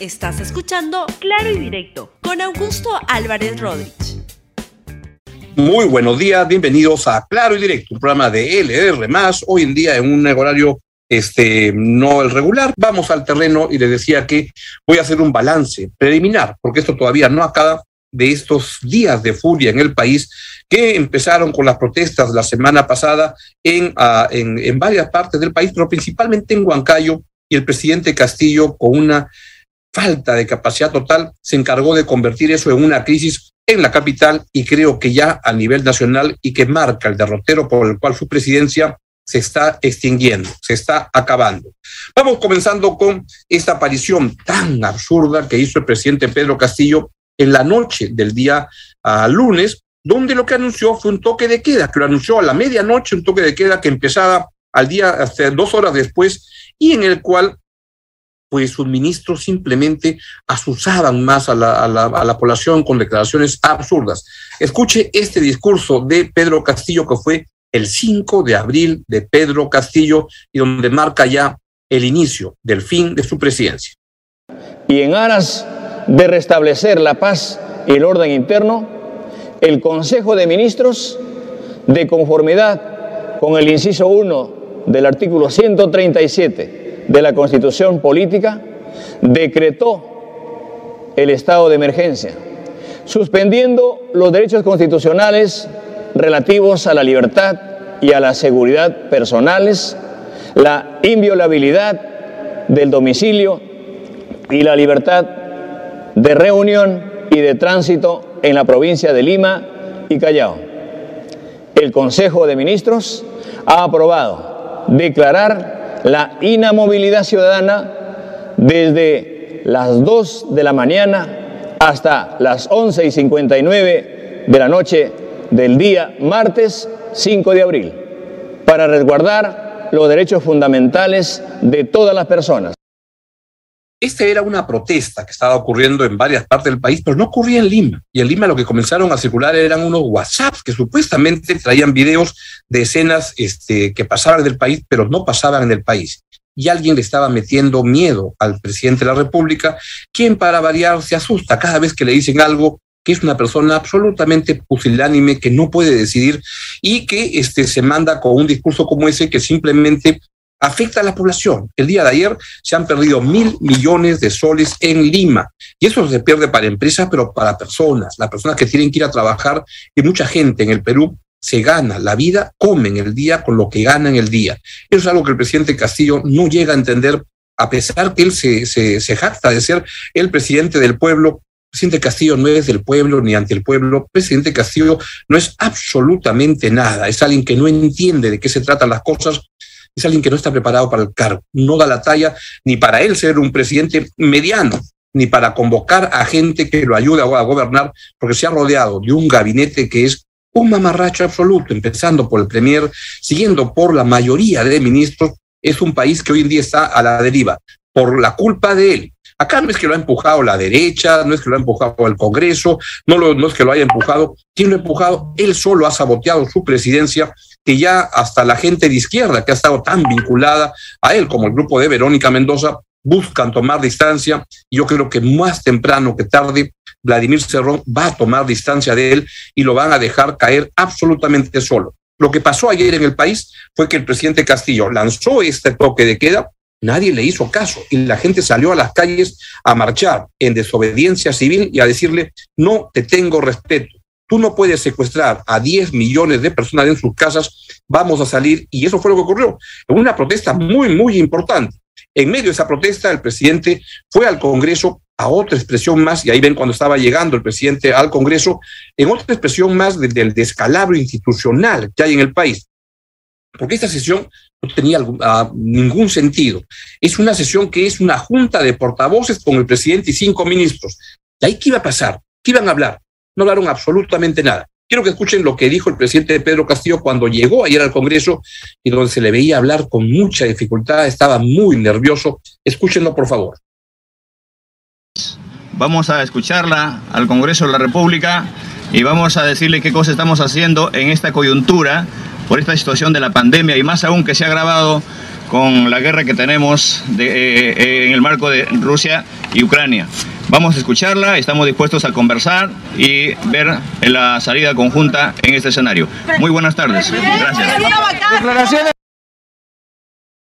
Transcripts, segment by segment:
Estás escuchando Claro y Directo con Augusto Álvarez Rodríguez. Muy buenos días, bienvenidos a Claro y Directo, un programa de LR hoy en día en un horario este, no el regular. Vamos al terreno y les decía que voy a hacer un balance preliminar, porque esto todavía no acaba de estos días de furia en el país que empezaron con las protestas la semana pasada en, ah, en, en varias partes del país, pero principalmente en Huancayo, y el presidente Castillo, con una falta de capacidad total, se encargó de convertir eso en una crisis en la capital y creo que ya a nivel nacional y que marca el derrotero por el cual su presidencia se está extinguiendo, se está acabando. Vamos comenzando con esta aparición tan absurda que hizo el presidente Pedro Castillo en la noche del día uh, lunes, donde lo que anunció fue un toque de queda, que lo anunció a la medianoche, un toque de queda que empezaba al día, hasta dos horas después, y en el cual pues sus ministros simplemente asusaban más a la, a, la, a la, población con declaraciones absurdas. Escuche este discurso de Pedro Castillo que fue el 5 de abril de Pedro Castillo y donde marca ya el inicio del fin de su presidencia. Y en aras de restablecer la paz y el orden interno, el Consejo de Ministros, de conformidad con el inciso 1 del artículo 137 de la Constitución Política, decretó el estado de emergencia, suspendiendo los derechos constitucionales relativos a la libertad y a la seguridad personales, la inviolabilidad del domicilio y la libertad de reunión y de tránsito en la provincia de Lima y Callao. El Consejo de Ministros ha aprobado declarar la inamovilidad ciudadana desde las 2 de la mañana hasta las 11 y 59 de la noche del día martes 5 de abril, para resguardar los derechos fundamentales de todas las personas. Esta era una protesta que estaba ocurriendo en varias partes del país, pero no ocurría en Lima. Y en Lima lo que comenzaron a circular eran unos WhatsApps que supuestamente traían videos de escenas este, que pasaban del país, pero no pasaban en el país. Y alguien le estaba metiendo miedo al presidente de la República, quien para variar se asusta cada vez que le dicen algo que es una persona absolutamente pusilánime, que no puede decidir y que este, se manda con un discurso como ese que simplemente afecta a la población. El día de ayer se han perdido mil millones de soles en Lima y eso se pierde para empresas, pero para personas, las personas que tienen que ir a trabajar y mucha gente en el Perú se gana la vida, come en el día con lo que gana en el día. Eso es algo que el presidente Castillo no llega a entender, a pesar que él se, se, se jacta de ser el presidente del pueblo. Presidente Castillo no es del pueblo ni ante el pueblo. Presidente Castillo no es absolutamente nada. Es alguien que no entiende de qué se tratan las cosas es alguien que no está preparado para el cargo, no da la talla ni para él ser un presidente mediano, ni para convocar a gente que lo ayude a gobernar, porque se ha rodeado de un gabinete que es un mamarracho absoluto, empezando por el Premier, siguiendo por la mayoría de ministros, es un país que hoy en día está a la deriva, por la culpa de él. Acá no es que lo ha empujado la derecha, no es que lo ha empujado el Congreso, no, no es que lo haya empujado. ¿Quién lo ha empujado? Él solo ha saboteado su presidencia que ya hasta la gente de izquierda que ha estado tan vinculada a él, como el grupo de Verónica Mendoza, buscan tomar distancia. Yo creo que más temprano que tarde, Vladimir Cerrón va a tomar distancia de él y lo van a dejar caer absolutamente solo. Lo que pasó ayer en el país fue que el presidente Castillo lanzó este toque de queda, nadie le hizo caso y la gente salió a las calles a marchar en desobediencia civil y a decirle, no te tengo respeto Tú no puedes secuestrar a 10 millones de personas en sus casas, vamos a salir, y eso fue lo que ocurrió. En una protesta muy, muy importante. En medio de esa protesta, el presidente fue al Congreso a otra expresión más, y ahí ven cuando estaba llegando el presidente al Congreso, en otra expresión más del, del descalabro institucional que hay en el país. Porque esta sesión no tenía uh, ningún sentido. Es una sesión que es una junta de portavoces con el presidente y cinco ministros. ¿Y ahí qué iba a pasar? ¿Qué iban a hablar? No hablaron absolutamente nada. Quiero que escuchen lo que dijo el presidente Pedro Castillo cuando llegó ayer al Congreso y donde se le veía hablar con mucha dificultad, estaba muy nervioso. Escúchenlo, por favor. Vamos a escucharla al Congreso de la República y vamos a decirle qué cosas estamos haciendo en esta coyuntura por esta situación de la pandemia y más aún que se ha agravado con la guerra que tenemos de, eh, en el marco de Rusia y Ucrania. Vamos a escucharla, estamos dispuestos a conversar y ver la salida conjunta en este escenario. Muy buenas tardes. Gracias.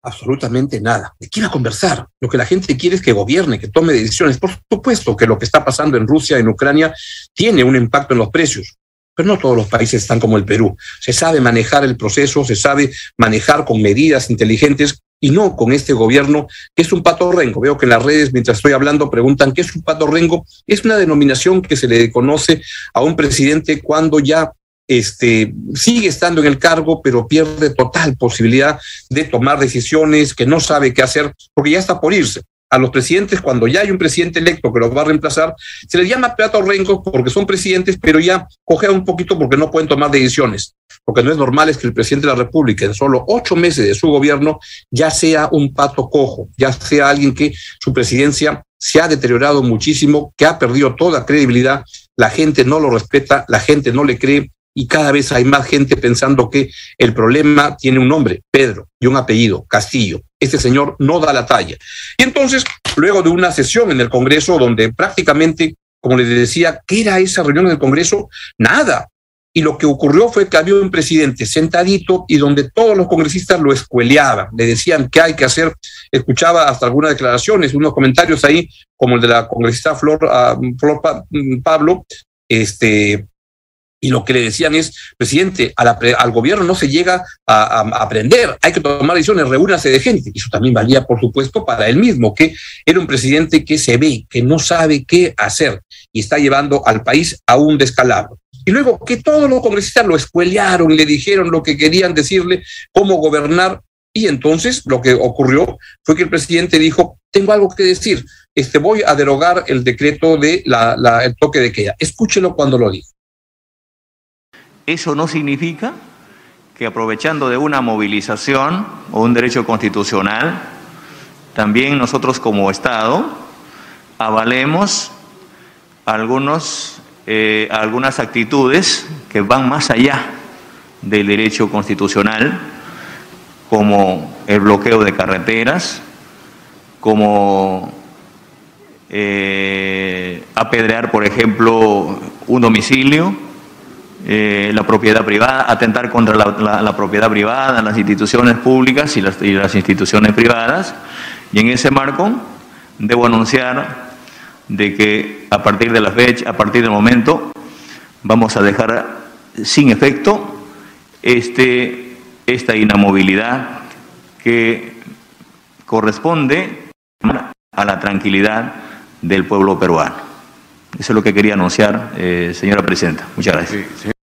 Absolutamente nada. ¿De qué a conversar? Lo que la gente quiere es que gobierne, que tome decisiones. Por supuesto que lo que está pasando en Rusia, en Ucrania, tiene un impacto en los precios pero no todos los países están como el Perú. Se sabe manejar el proceso, se sabe manejar con medidas inteligentes y no con este gobierno que es un pato rengo. Veo que en las redes, mientras estoy hablando, preguntan qué es un pato rengo. Es una denominación que se le conoce a un presidente cuando ya este, sigue estando en el cargo, pero pierde total posibilidad de tomar decisiones, que no sabe qué hacer, porque ya está por irse a los presidentes, cuando ya hay un presidente electo que los va a reemplazar, se les llama Peato Rengo porque son presidentes, pero ya cogea un poquito porque no pueden tomar decisiones. Porque no es normal es que el presidente de la República, en solo ocho meses de su gobierno, ya sea un pato cojo, ya sea alguien que su presidencia se ha deteriorado muchísimo, que ha perdido toda credibilidad, la gente no lo respeta, la gente no le cree, y cada vez hay más gente pensando que el problema tiene un nombre, Pedro, y un apellido, Castillo. Este señor no da la talla. Y entonces, luego de una sesión en el Congreso donde prácticamente, como les decía, ¿qué era esa reunión en el Congreso? Nada. Y lo que ocurrió fue que había un presidente sentadito y donde todos los congresistas lo escueleaban, le decían qué hay que hacer. Escuchaba hasta algunas declaraciones, unos comentarios ahí, como el de la congresista Flor, uh, Flor Pablo, este, y lo que le decían es, presidente, al gobierno no se llega a, aprender, hay que tomar decisiones, reúnase de gente. Y eso también valía, por supuesto, para él mismo, que era un presidente que se ve, que no sabe qué hacer y está llevando al país a un descalabro. Y luego que todos los congresistas lo escuelearon, le dijeron lo que querían decirle, cómo gobernar. Y entonces lo que ocurrió fue que el presidente dijo, tengo algo que decir, este, voy a derogar el decreto de la, el toque de queda. Escúchelo cuando lo dijo. Eso no significa que aprovechando de una movilización o un derecho constitucional, también nosotros como Estado avalemos algunos, eh, algunas actitudes que van más allá del derecho constitucional, como el bloqueo de carreteras, como eh, apedrear, por ejemplo, un domicilio, eh, la propiedad privada, atentar contra la, propiedad privada, las instituciones públicas y las, instituciones privadas. Y en ese marco debo anunciar de que a partir de la fecha, a partir del momento, vamos a dejar sin efecto este, esta inamovilidad que corresponde a la tranquilidad del pueblo peruano. Eso es lo que quería anunciar, eh, señora presidenta. Muchas gracias.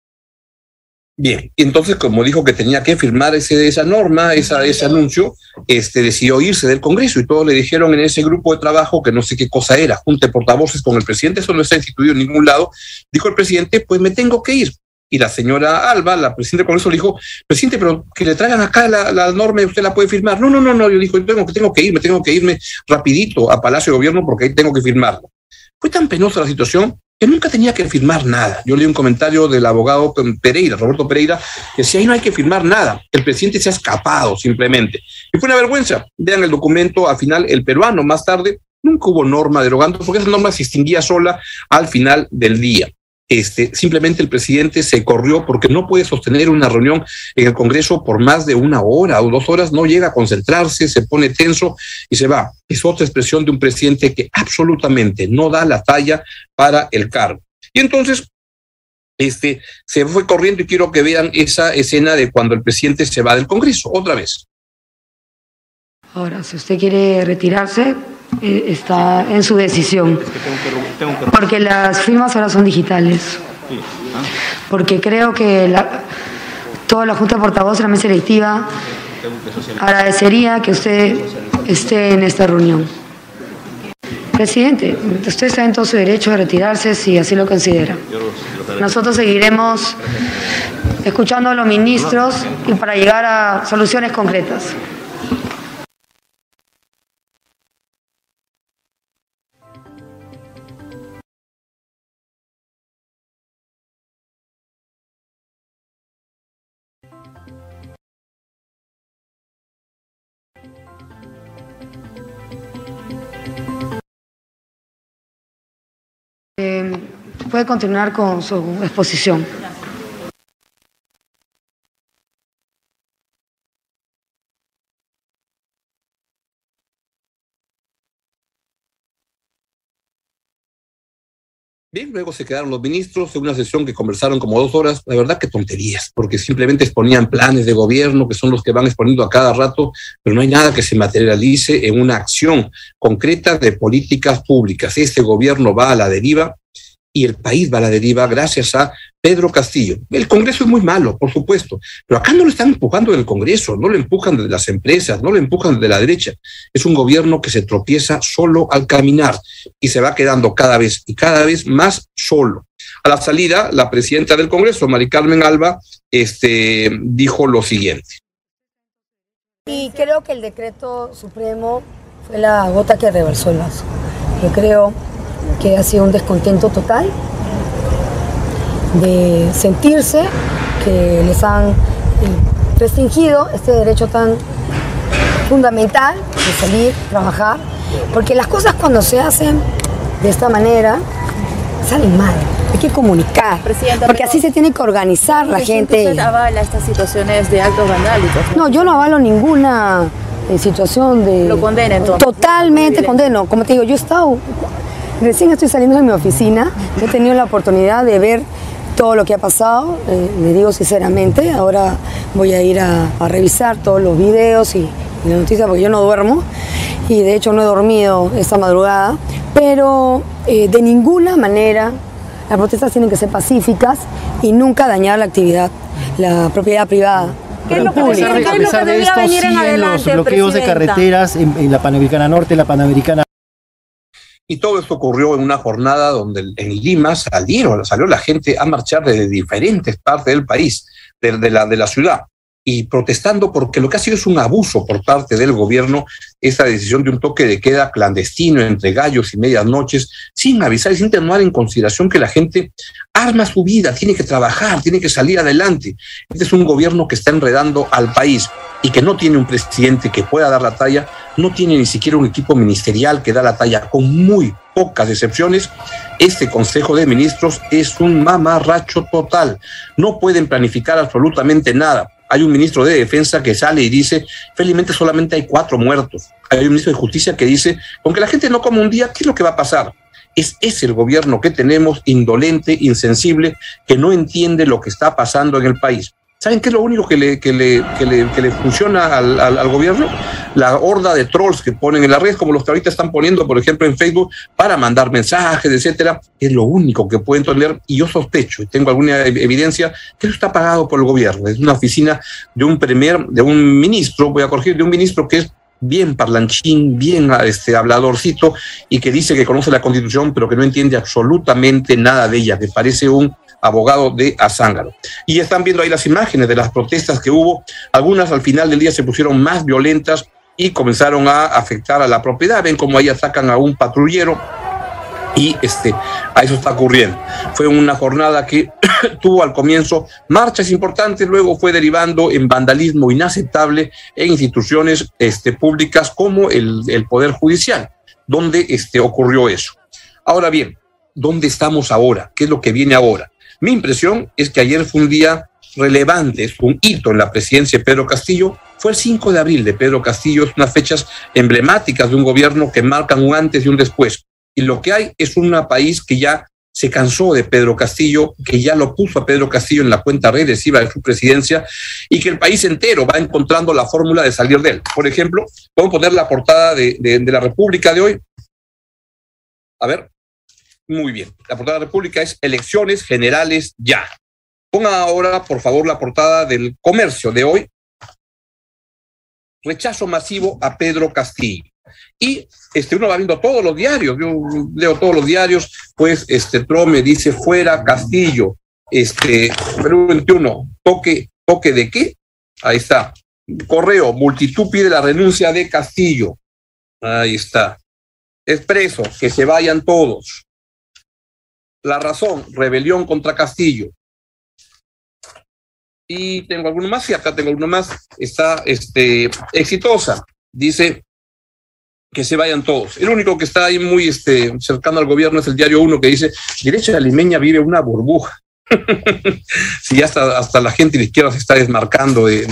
Bien, entonces como dijo que tenía que firmar ese, esa norma, esa, ese anuncio, este, decidió irse del Congreso y todos le dijeron en ese grupo de trabajo que no sé qué cosa era, junte portavoces con el presidente, eso no está instituido en ningún lado, dijo el presidente, pues me tengo que ir. Y la señora Alba, la presidenta del Congreso, le dijo, presidente, pero que le traigan acá la, la norma y usted la puede firmar. No, no, no, no, yo dijo, yo tengo, tengo que irme, tengo que irme rapidito a Palacio de Gobierno porque ahí tengo que firmarlo. Fue tan penosa la situación que nunca tenía que firmar nada. Yo leí un comentario del abogado Pereira, Roberto Pereira, que decía, ahí no hay que firmar nada, el presidente se ha escapado simplemente. Y fue una vergüenza. Vean el documento, al final, el peruano, más tarde, nunca hubo norma derogando, porque esa norma se extinguía sola al final del día. Este, simplemente el presidente se corrió porque no puede sostener una reunión en el Congreso por más de una hora o dos horas, no llega a concentrarse, se pone tenso y se va. Es otra expresión de un presidente que absolutamente no da la talla para el cargo. Y entonces, este, se fue corriendo y quiero que vean esa escena de cuando el presidente se va del Congreso, otra vez. Ahora, si usted quiere retirarse, eh, está en su decisión. Porque las firmas ahora son digitales. Porque creo que la, toda la Junta de Portavoz la mesa electiva agradecería que usted esté en esta reunión. Presidente, usted está en todo su derecho de retirarse si así lo considera. Nosotros seguiremos escuchando a los ministros y para llegar a soluciones concretas. Eh, puede continuar con su exposición. Bien, luego se quedaron los ministros en una sesión que conversaron como dos horas. La verdad que tonterías, porque simplemente exponían planes de gobierno que son los que van exponiendo a cada rato, pero no hay nada que se materialice en una acción concreta de políticas públicas. Este gobierno va a la deriva y el país va a la deriva gracias a Pedro Castillo. El Congreso es muy malo, por supuesto, pero acá no lo están empujando del Congreso, no lo empujan de las empresas, no lo empujan de la derecha. Es un gobierno que se tropieza solo al caminar y se va quedando cada vez y cada vez más solo. A la salida, la presidenta del Congreso, Mari Carmen Alba, este, dijo lo siguiente. Y creo que el decreto supremo fue la gota que reversó el vaso. Yo creo que ha sido un descontento total de sentirse que les han eh, restringido este derecho tan fundamental de salir, trabajar, porque las cosas cuando se hacen de esta manera salen mal. Hay que comunicar, porque así se tiene que organizar la gente. ¿Usted avala estas situaciones de actos vandálicos? No, yo no avalo ninguna eh, situación de... Lo condena entonces. Totalmente condeno. Como te digo, yo he estado... Recién estoy saliendo de mi oficina, he tenido la oportunidad de ver todo lo que ha pasado, eh, le digo sinceramente, ahora voy a ir a, revisar todos los videos y, y las noticias porque yo no duermo y de hecho no he dormido esta madrugada, pero eh, de ninguna manera las protestas tienen que ser pacíficas y nunca dañar la actividad, la propiedad privada. ¿Qué es lo que A pesar de, a pesar de esto, siguen los bloqueos de carreteras en, en la Panamericana Norte, la Panamericana y todo esto ocurrió en una jornada donde en Lima salieron, salió la gente a marchar desde diferentes partes del país, de, de, la, de la ciudad, y protestando porque lo que ha sido es un abuso por parte del gobierno, esta decisión de un toque de queda clandestino entre gallos y medias noches, sin avisar y sin tomar en consideración que la gente arma su vida, tiene que trabajar, tiene que salir adelante. Este es un gobierno que está enredando al país y que no tiene un presidente que pueda dar la talla, no tiene ni siquiera un equipo ministerial que da la talla, con muy pocas excepciones, este Consejo de Ministros es un mamarracho total. No pueden planificar absolutamente nada. Hay un ministro de Defensa que sale y dice, felizmente solamente hay cuatro muertos. Hay un ministro de Justicia que dice, aunque la gente no come un día, ¿qué es lo que va a pasar? Es ese el gobierno que tenemos, indolente, insensible, que no entiende lo que está pasando en el país. ¿Saben qué es lo único que le, que le, que le, que le funciona al, al, gobierno? La horda de trolls que ponen en la red, como los que ahorita están poniendo, por ejemplo, en Facebook, para mandar mensajes, etcétera. Es lo único que pueden tener. Y yo sospecho, y tengo alguna evidencia, que eso está pagado por el gobierno. Es una oficina de un premier, de un ministro, voy a corregir, de un ministro que es bien parlanchín, bien este, habladorcito, y que dice que conoce la constitución, pero que no entiende absolutamente nada de ella, que parece un abogado de Azángaro. Y están viendo ahí las imágenes de las protestas que hubo. Algunas al final del día se pusieron más violentas y comenzaron a afectar a la propiedad. Ven cómo ahí atacan a un patrullero y este, a eso está ocurriendo. Fue una jornada que tuvo al comienzo marchas importantes, luego fue derivando en vandalismo inaceptable en instituciones este, públicas como el, el Poder Judicial, donde este, ocurrió eso. Ahora bien, ¿dónde estamos ahora? ¿Qué es lo que viene ahora? Mi impresión es que ayer fue un día relevante, es un hito en la presidencia de Pedro Castillo. Fue el 5 de abril de Pedro Castillo, es unas fechas emblemáticas de un gobierno que marcan un antes y un después. Y lo que hay es un país que ya se cansó de Pedro Castillo, que ya lo puso a Pedro Castillo en la cuenta regresiva de su presidencia y que el país entero va encontrando la fórmula de salir de él. Por ejemplo, podemos poner la portada de, de, de la República de hoy. A ver, muy bien. La portada de la República es elecciones generales ya. Ponga ahora, por favor, la portada del comercio de hoy. Rechazo masivo a Pedro Castillo. Y este, uno va viendo todos los diarios, yo leo todos los diarios, pues este Trump dice fuera Castillo, este, Perú 21, toque, toque de qué? Ahí está. Correo, multitud pide la renuncia de Castillo. Ahí está. Expreso, que se vayan todos. La razón, rebelión contra Castillo. Y tengo alguno más, y acá tengo alguno más, está este, exitosa. Dice, que se vayan todos. El único que está ahí muy este, cercano al gobierno es el diario 1 que dice, derecha limeña vive una burbuja. si ya hasta, hasta la gente de izquierda se está desmarcando de,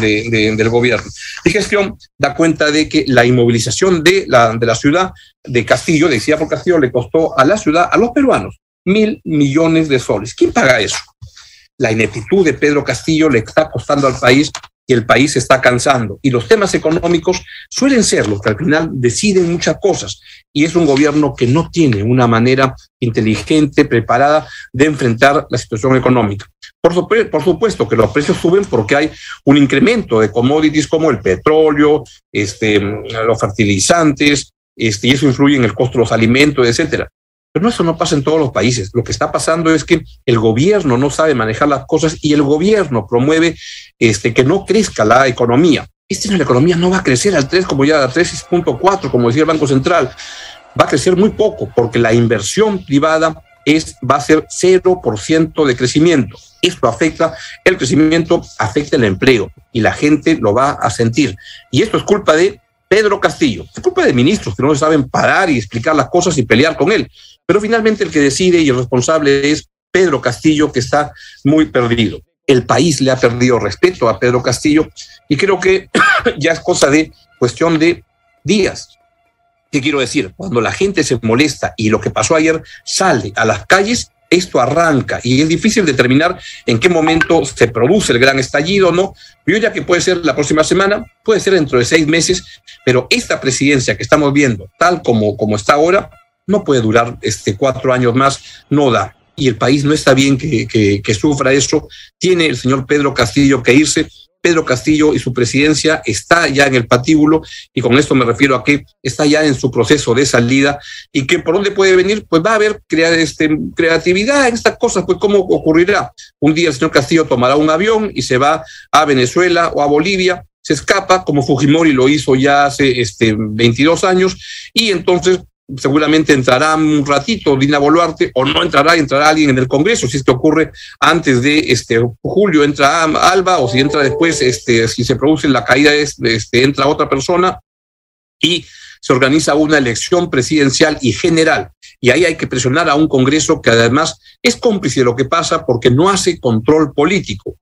del gobierno. Y gestión da cuenta de que la inmovilización de la, de la ciudad de Castillo, decía por Castillo, le costó a la ciudad, a los peruanos, mil millones de soles. ¿Quién paga eso? La ineptitud de Pedro Castillo le está costando al país y el país está cansando. Y los temas económicos suelen ser los que al final deciden muchas cosas. Y es un gobierno que no tiene una manera inteligente, preparada de enfrentar la situación económica. Por, por, supuesto que los precios suben porque hay un incremento de commodities como el petróleo, este, los fertilizantes, este, y eso influye en el costo de los alimentos, etcétera. Pero eso no pasa en todos los países. Lo que está pasando es que el gobierno no sabe manejar las cosas y el gobierno promueve este, que no crezca la economía. Este año la economía no va a crecer al 3 como ya, al 3.4 como decía el Banco Central. Va a crecer muy poco porque la inversión privada es, va a ser 0% de crecimiento. Esto afecta el crecimiento, afecta el empleo y la gente lo va a sentir. Y esto es culpa de Pedro Castillo. Es culpa de ministros que no saben parar y explicar las cosas y pelear con él. Pero finalmente el que decide y el responsable es Pedro Castillo, que está muy perdido. El país le ha perdido respeto a Pedro Castillo y creo que ya es cosa de cuestión de días. ¿Qué quiero decir? Cuando la gente se molesta y lo que pasó ayer sale a las calles, esto arranca y es difícil determinar en qué momento se produce el gran estallido, ¿no? Yo ya que puede ser la próxima semana, puede ser dentro de seis meses, pero esta presidencia que estamos viendo, tal como, como está ahora, no puede durar este, cuatro años más, no da. Y el país no está bien que, sufra eso. Tiene el señor Pedro Castillo que irse. Pedro Castillo y su presidencia está ya en el patíbulo y con esto me refiero a que está ya en su proceso de salida y que por dónde puede venir, pues va a haber este, creatividad en estas cosas, pues cómo ocurrirá. Un día el señor Castillo tomará un avión y se va a Venezuela o a Bolivia, se escapa como Fujimori lo hizo ya hace este, 22 años y entonces seguramente entrará un ratito Dina Boluarte o no entrará, entrará alguien en el Congreso, si esto ocurre antes de este julio entra Alba o si entra después, este, si se produce la caída, este, entra otra persona y se organiza una elección presidencial y general. Y ahí hay que presionar a un Congreso que además es cómplice de lo que pasa porque no hace control político.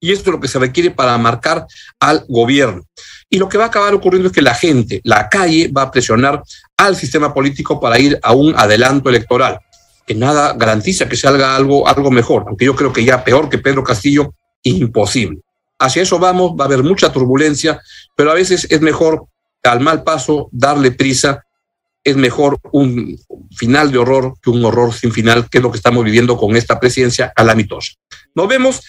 Y esto es lo que se requiere para marcar al gobierno. Y lo que va a acabar ocurriendo es que la gente, la calle, va a presionar al sistema político para ir a un adelanto electoral, que nada garantiza que salga algo, algo mejor, aunque yo creo que ya peor que Pedro Castillo, imposible. Hacia eso vamos, va a haber mucha turbulencia, pero a veces es mejor al mal paso darle prisa, es mejor un final de horror que un horror sin final, que es lo que estamos viviendo con esta presidencia calamitosa. Nos vemos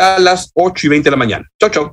a las 8 y 20 de la mañana. Chau, chau.